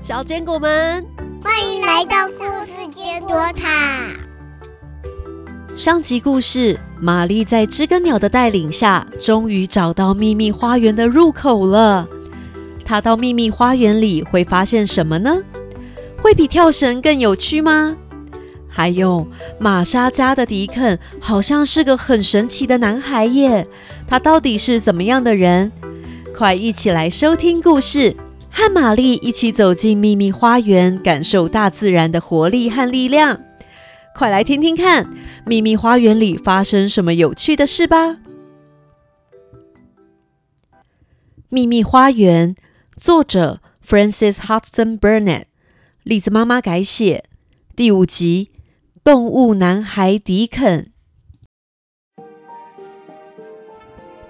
小坚果们，欢迎来到故事坚果塔。上集故事，玛丽在知更鸟的带领下，终于找到秘密花园的入口了。她到秘密花园里会发现什么呢？会比跳绳更有趣吗？还有，玛莎家的迪肯好像是个很神奇的男孩耶，他到底是怎么样的人？快一起来收听故事，和玛丽一起走进秘密花园，感受大自然的活力和力量。快来听听看，秘密花园里发生什么有趣的事吧！秘密花园，作者 Francis Hudson Burnett，栗子妈妈改写，第五集《动物男孩迪肯》。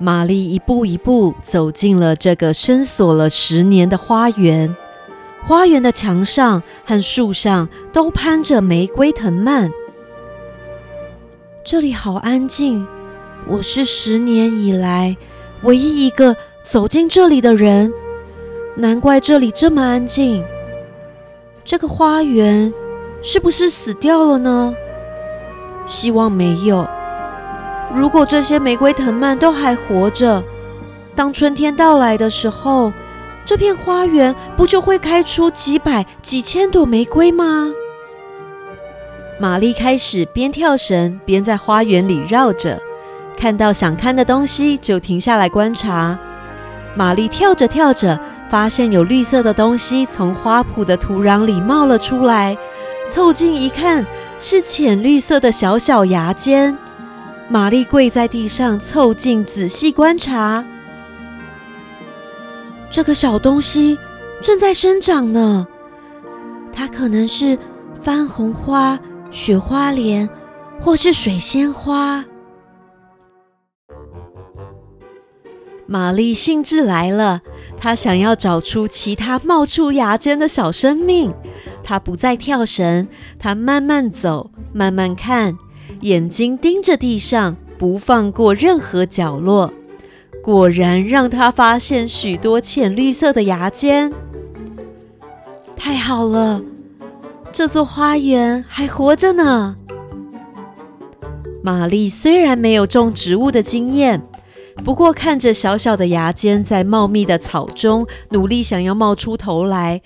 玛丽一步一步走进了这个深锁了十年的花园。花园的墙上和树上都攀着玫瑰藤蔓。这里好安静，我是十年以来唯一一个走进这里的人，难怪这里这么安静。这个花园是不是死掉了呢？希望没有。如果这些玫瑰藤蔓都还活着，当春天到来的时候。这片花园不就会开出几百、几千朵玫瑰吗？玛丽开始边跳绳边在花园里绕着，看到想看的东西就停下来观察。玛丽跳着跳着，发现有绿色的东西从花圃的土壤里冒了出来，凑近一看，是浅绿色的小小芽尖。玛丽跪在地上，凑近仔细观察。这个小东西正在生长呢，它可能是番红花、雪花莲，或是水仙花。玛丽兴致来了，她想要找出其他冒出芽尖的小生命。她不再跳绳，她慢慢走，慢慢看，眼睛盯着地上，不放过任何角落。果然让他发现许多浅绿色的芽尖，太好了，这座花园还活着呢。玛丽虽然没有种植物的经验，不过看着小小的芽尖在茂密的草中努力想要冒出头来，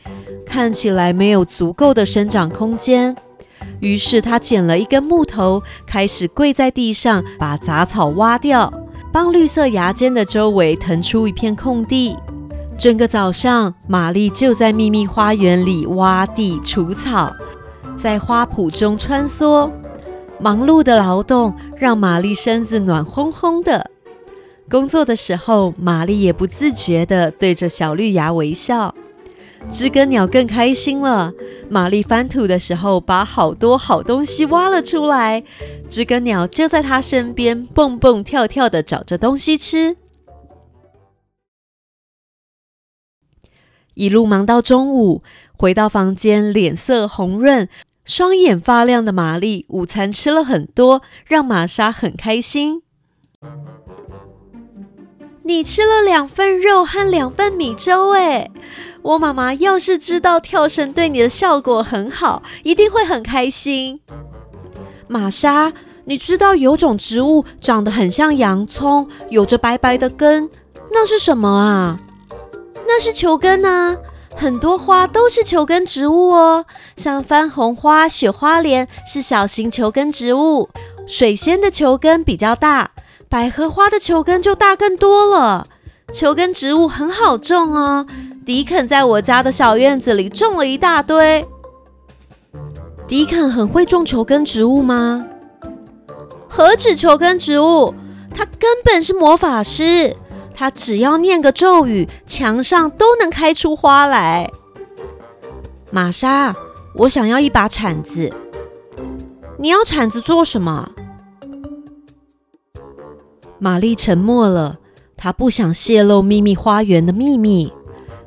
看起来没有足够的生长空间，于是他捡了一根木头，开始跪在地上把杂草挖掉。帮绿色芽尖的周围腾出一片空地。整个早上，玛丽就在秘密花园里挖地除草，在花圃中穿梭。忙碌的劳动让玛丽身子暖烘烘的。工作的时候，玛丽也不自觉地对着小绿芽微笑。知更鸟更开心了。玛丽翻土的时候，把好多好东西挖了出来。知更鸟就在它身边蹦蹦跳跳的找着东西吃。一路忙到中午，回到房间，脸色红润、双眼发亮的玛丽，午餐吃了很多，让玛莎很开心。你吃了两份肉和两份米粥，哎，我妈妈要是知道跳绳对你的效果很好，一定会很开心。玛莎，你知道有种植物长得很像洋葱，有着白白的根，那是什么啊？那是球根啊！很多花都是球根植物哦，像番红花、雪花莲是小型球根植物，水仙的球根比较大。百合花的球根就大更多了，球根植物很好种哦。迪肯在我家的小院子里种了一大堆。迪肯很会种球根植物吗？何止球根植物，他根本是魔法师。他只要念个咒语，墙上都能开出花来。玛莎，我想要一把铲子。你要铲子做什么？玛丽沉默了，她不想泄露秘密花园的秘密。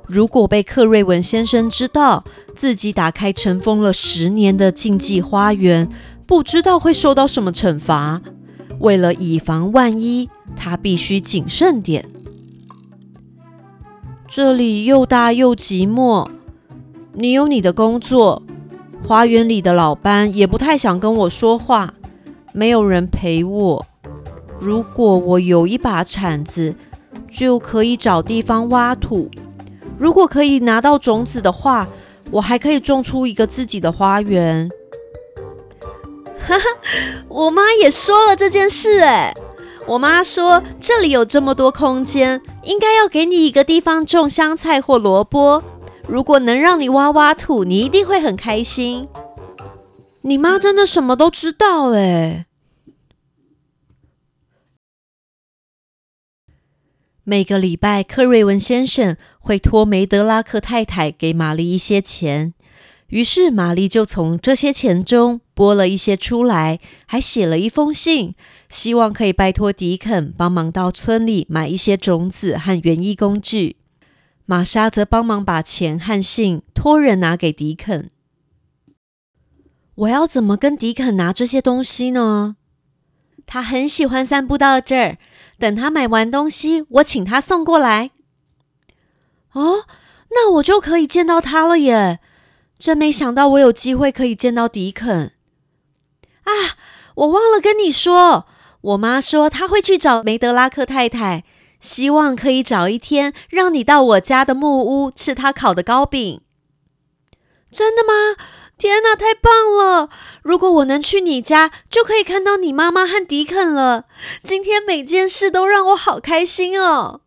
如果被克瑞文先生知道自己打开尘封了十年的禁忌花园，不知道会受到什么惩罚。为了以防万一，他必须谨慎点。这里又大又寂寞，你有你的工作，花园里的老班也不太想跟我说话，没有人陪我。如果我有一把铲子，就可以找地方挖土。如果可以拿到种子的话，我还可以种出一个自己的花园。哈哈，我妈也说了这件事，哎，我妈说这里有这么多空间，应该要给你一个地方种香菜或萝卜。如果能让你挖挖土，你一定会很开心。你妈真的什么都知道哎。每个礼拜，克瑞文先生会托梅德拉克太太给玛丽一些钱，于是玛丽就从这些钱中拨了一些出来，还写了一封信，希望可以拜托迪肯帮忙到村里买一些种子和园艺工具。玛莎则帮忙把钱和信托人拿给迪肯。我要怎么跟迪肯拿这些东西呢？他很喜欢散步到这儿。等他买完东西，我请他送过来。哦，那我就可以见到他了耶！真没想到我有机会可以见到迪肯。啊，我忘了跟你说，我妈说她会去找梅德拉克太太。希望可以找一天让你到我家的木屋吃她烤的糕饼。真的吗？天哪，太棒了！如果我能去你家，就可以看到你妈妈和迪肯了。今天每件事都让我好开心哦。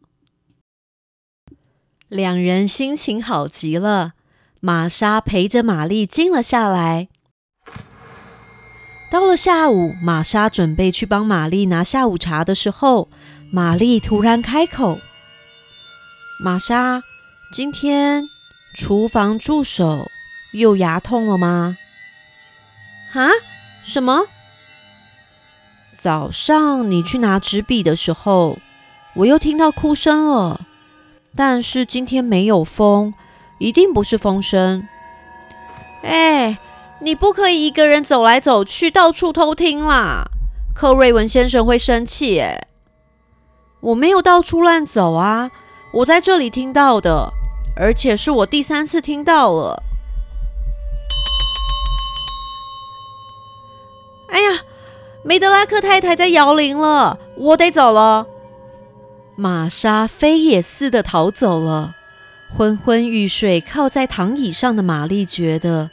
两人心情好极了。玛莎陪着玛丽静了下来。到了下午，玛莎准备去帮玛丽拿下午茶的时候。玛丽突然开口：“玛莎，今天厨房助手又牙痛了吗？”“啊？什么？”“早上你去拿纸笔的时候，我又听到哭声了。但是今天没有风，一定不是风声。”“哎，你不可以一个人走来走去，到处偷听啦！克瑞文先生会生气。”哎。我没有到处乱走啊，我在这里听到的，而且是我第三次听到了。哎呀，梅德拉克太太在摇铃了，我得走了。玛莎飞也似的逃走了。昏昏欲睡，靠在躺椅上的玛丽觉得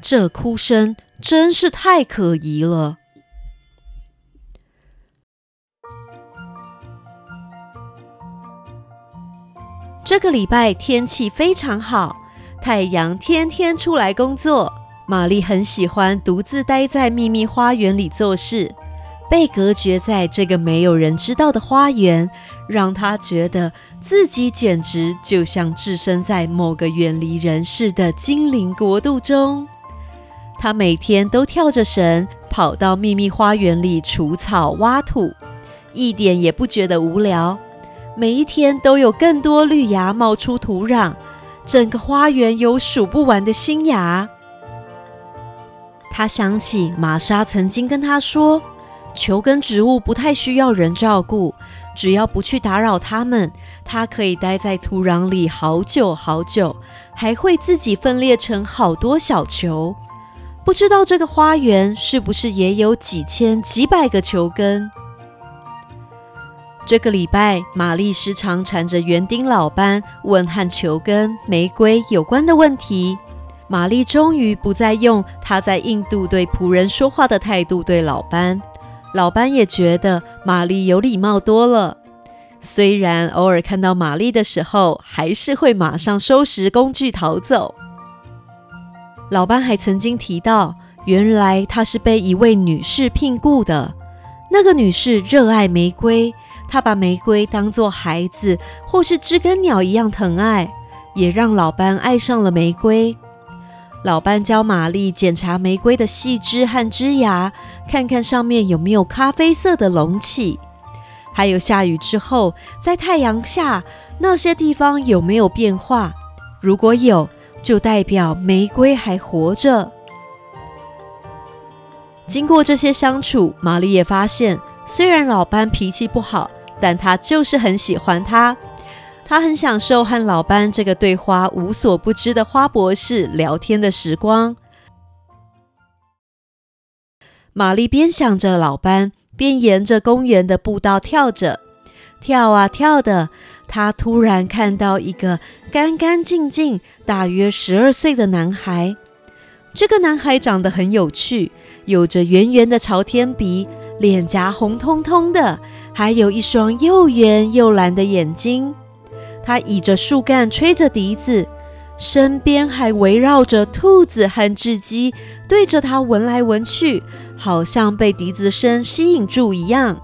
这哭声真是太可疑了。这个礼拜天气非常好，太阳天天出来工作。玛丽很喜欢独自待在秘密花园里做事，被隔绝在这个没有人知道的花园，让她觉得自己简直就像置身在某个远离人世的精灵国度中。她每天都跳着绳跑到秘密花园里除草挖土，一点也不觉得无聊。每一天都有更多绿芽冒出土壤，整个花园有数不完的新芽。他想起玛莎曾经跟他说，球根植物不太需要人照顾，只要不去打扰它们，它可以待在土壤里好久好久，还会自己分裂成好多小球。不知道这个花园是不是也有几千几百个球根？这个礼拜，玛丽时常缠着园丁老班问和球根、玫瑰有关的问题。玛丽终于不再用她在印度对仆人说话的态度对老班，老班也觉得玛丽有礼貌多了。虽然偶尔看到玛丽的时候，还是会马上收拾工具逃走。老班还曾经提到，原来他是被一位女士聘雇的，那个女士热爱玫瑰。他把玫瑰当作孩子或是知更鸟一样疼爱，也让老班爱上了玫瑰。老班教玛丽检查玫瑰的细枝和枝芽，看看上面有没有咖啡色的隆起，还有下雨之后在太阳下那些地方有没有变化。如果有，就代表玫瑰还活着。经过这些相处，玛丽也发现，虽然老班脾气不好。但他就是很喜欢他，他很享受和老班这个对花无所不知的花博士聊天的时光。玛丽边想着老班，边沿着公园的步道跳着，跳啊跳的。她突然看到一个干干净净、大约十二岁的男孩。这个男孩长得很有趣，有着圆圆的朝天鼻，脸颊红彤彤的，还有一双又圆又蓝的眼睛。他倚着树干，吹着笛子，身边还围绕着兔子和雉鸡，对着他闻来闻去，好像被笛子声吸引住一样。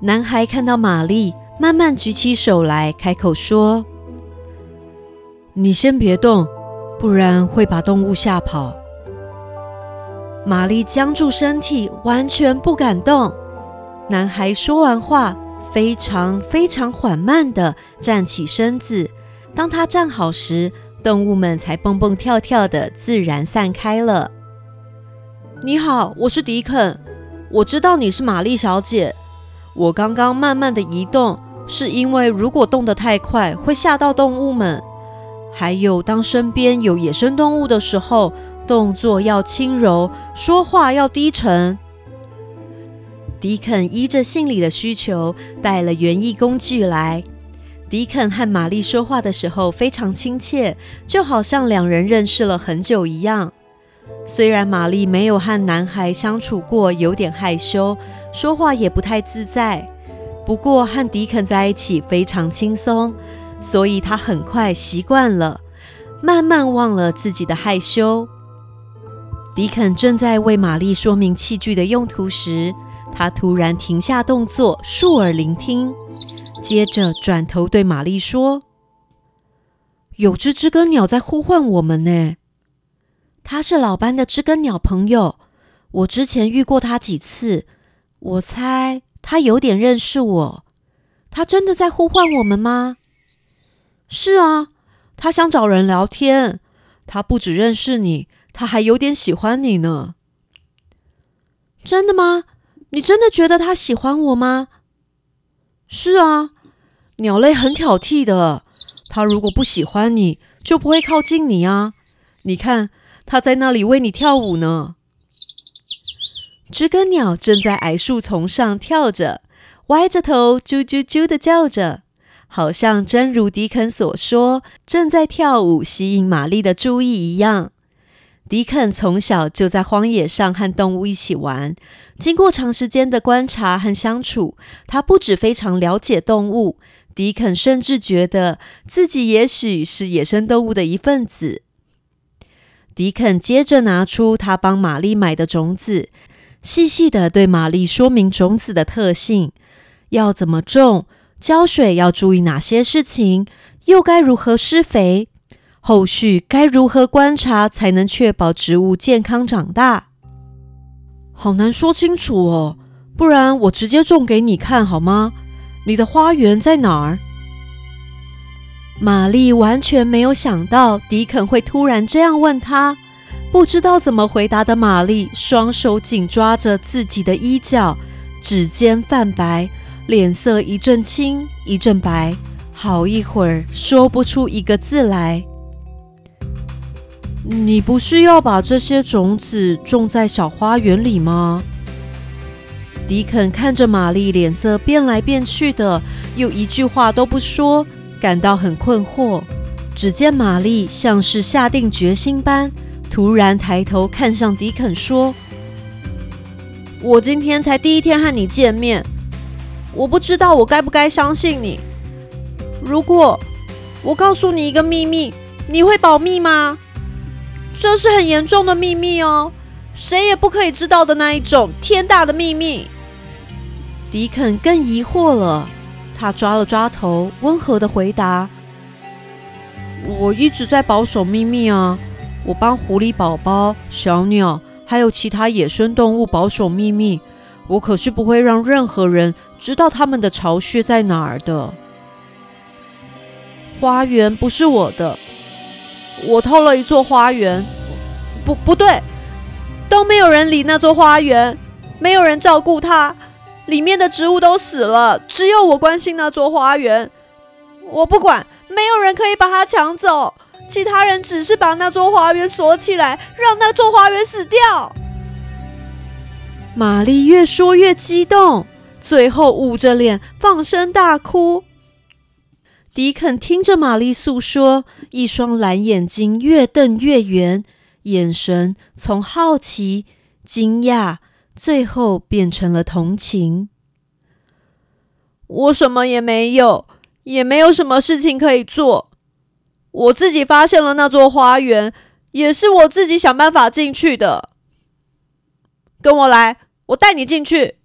男孩看到玛丽，慢慢举起手来，开口说：“你先别动，不然会把动物吓跑。”玛丽僵住身体，完全不敢动。男孩说完话。非常非常缓慢地站起身子。当他站好时，动物们才蹦蹦跳跳地自然散开了。你好，我是迪肯。我知道你是玛丽小姐。我刚刚慢慢地移动，是因为如果动得太快会吓到动物们。还有，当身边有野生动物的时候，动作要轻柔，说话要低沉。迪肯依着信里的需求带了园艺工具来。迪肯和玛丽说话的时候非常亲切，就好像两人认识了很久一样。虽然玛丽没有和男孩相处过，有点害羞，说话也不太自在，不过和迪肯在一起非常轻松，所以她很快习惯了，慢慢忘了自己的害羞。迪肯正在为玛丽说明器具的用途时。他突然停下动作，竖耳聆听，接着转头对玛丽说：“有只知更鸟在呼唤我们呢。他是老班的知更鸟朋友，我之前遇过他几次，我猜他有点认识我。他真的在呼唤我们吗？是啊，他想找人聊天。他不只认识你，他还有点喜欢你呢。真的吗？”你真的觉得他喜欢我吗？是啊，鸟类很挑剔的。他如果不喜欢你，就不会靠近你啊。你看，他在那里为你跳舞呢。知更鸟正在矮树丛上跳着，歪着头啾啾啾的叫着，好像真如迪肯所说，正在跳舞吸引玛丽的注意一样。迪肯从小就在荒野上和动物一起玩。经过长时间的观察和相处，他不止非常了解动物，迪肯甚至觉得自己也许是野生动物的一份子。迪肯接着拿出他帮玛丽买的种子，细细的对玛丽说明种子的特性，要怎么种，浇水要注意哪些事情，又该如何施肥，后续该如何观察才能确保植物健康长大。好难说清楚哦，不然我直接种给你看好吗？你的花园在哪儿？玛丽完全没有想到迪肯会突然这样问他，不知道怎么回答的玛丽，双手紧抓着自己的衣角，指尖泛白，脸色一阵青一阵白，好一会儿说不出一个字来。你不是要把这些种子种在小花园里吗？迪肯看着玛丽脸色变来变去的，又一句话都不说，感到很困惑。只见玛丽像是下定决心般，突然抬头看向迪肯说：“我今天才第一天和你见面，我不知道我该不该相信你。如果我告诉你一个秘密，你会保密吗？”这是很严重的秘密哦，谁也不可以知道的那一种天大的秘密。迪肯更疑惑了，他抓了抓头，温和的回答：“我一直在保守秘密啊，我帮狐狸宝宝、小鸟还有其他野生动物保守秘密，我可是不会让任何人知道他们的巢穴在哪儿的。花园不是我的。”我偷了一座花园，不不对，都没有人理那座花园，没有人照顾它，里面的植物都死了，只有我关心那座花园。我不管，没有人可以把它抢走。其他人只是把那座花园锁起来，让那座花园死掉。玛丽越说越激动，最后捂着脸放声大哭。迪肯听着玛丽诉说，一双蓝眼睛越瞪越圆，眼神从好奇、惊讶，最后变成了同情。我什么也没有，也没有什么事情可以做。我自己发现了那座花园，也是我自己想办法进去的。跟我来，我带你进去。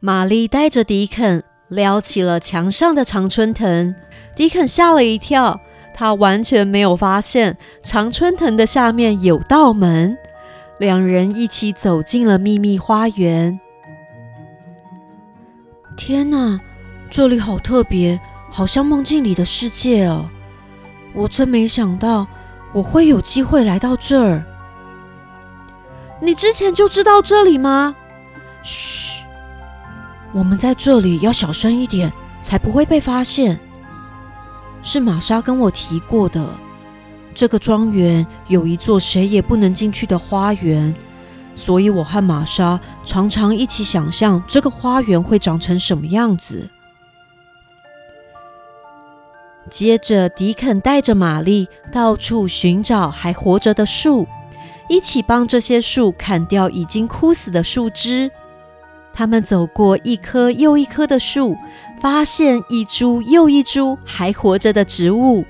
玛丽带着迪肯撩起了墙上的常春藤，迪肯吓了一跳，他完全没有发现常春藤的下面有道门。两人一起走进了秘密花园。天哪，这里好特别！好像梦境里的世界哦，我真没想到我会有机会来到这儿。你之前就知道这里吗？我们在这里要小声一点，才不会被发现。是玛莎跟我提过的，这个庄园有一座谁也不能进去的花园，所以我和玛莎常常一起想象这个花园会长成什么样子。接着，迪肯带着玛丽到处寻找还活着的树，一起帮这些树砍掉已经枯死的树枝。他们走过一棵又一棵的树，发现一株又一株还活着的植物。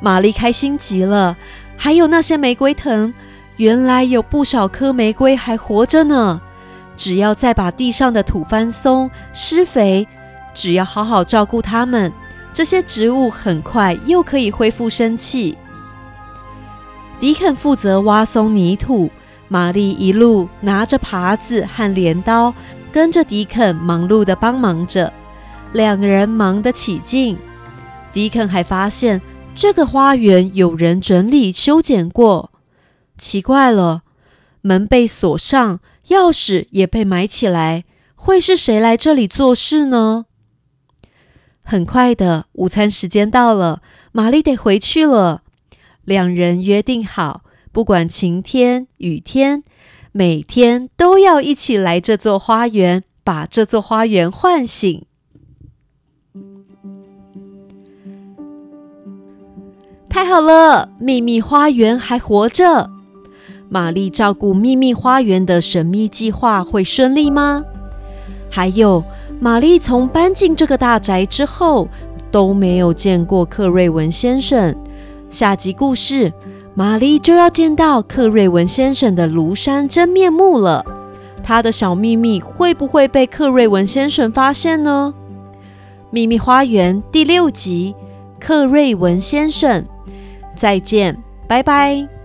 玛丽开心极了。还有那些玫瑰藤，原来有不少棵玫瑰还活着呢。只要再把地上的土翻松、施肥，只要好好照顾它们。这些植物很快又可以恢复生气。迪肯负责挖松泥土，玛丽一路拿着耙子和镰刀，跟着迪肯忙碌的帮忙着。两个人忙得起劲。迪肯还发现这个花园有人整理修剪过。奇怪了，门被锁上，钥匙也被埋起来，会是谁来这里做事呢？很快的，午餐时间到了，玛丽得回去了。两人约定好，不管晴天雨天，每天都要一起来这座花园，把这座花园唤醒。太好了，秘密花园还活着。玛丽照顾秘密花园的神秘计划会顺利吗？还有。玛丽从搬进这个大宅之后，都没有见过克瑞文先生。下集故事，玛丽就要见到克瑞文先生的庐山真面目了。他的小秘密会不会被克瑞文先生发现呢？秘密花园第六集，克瑞文先生，再见，拜拜。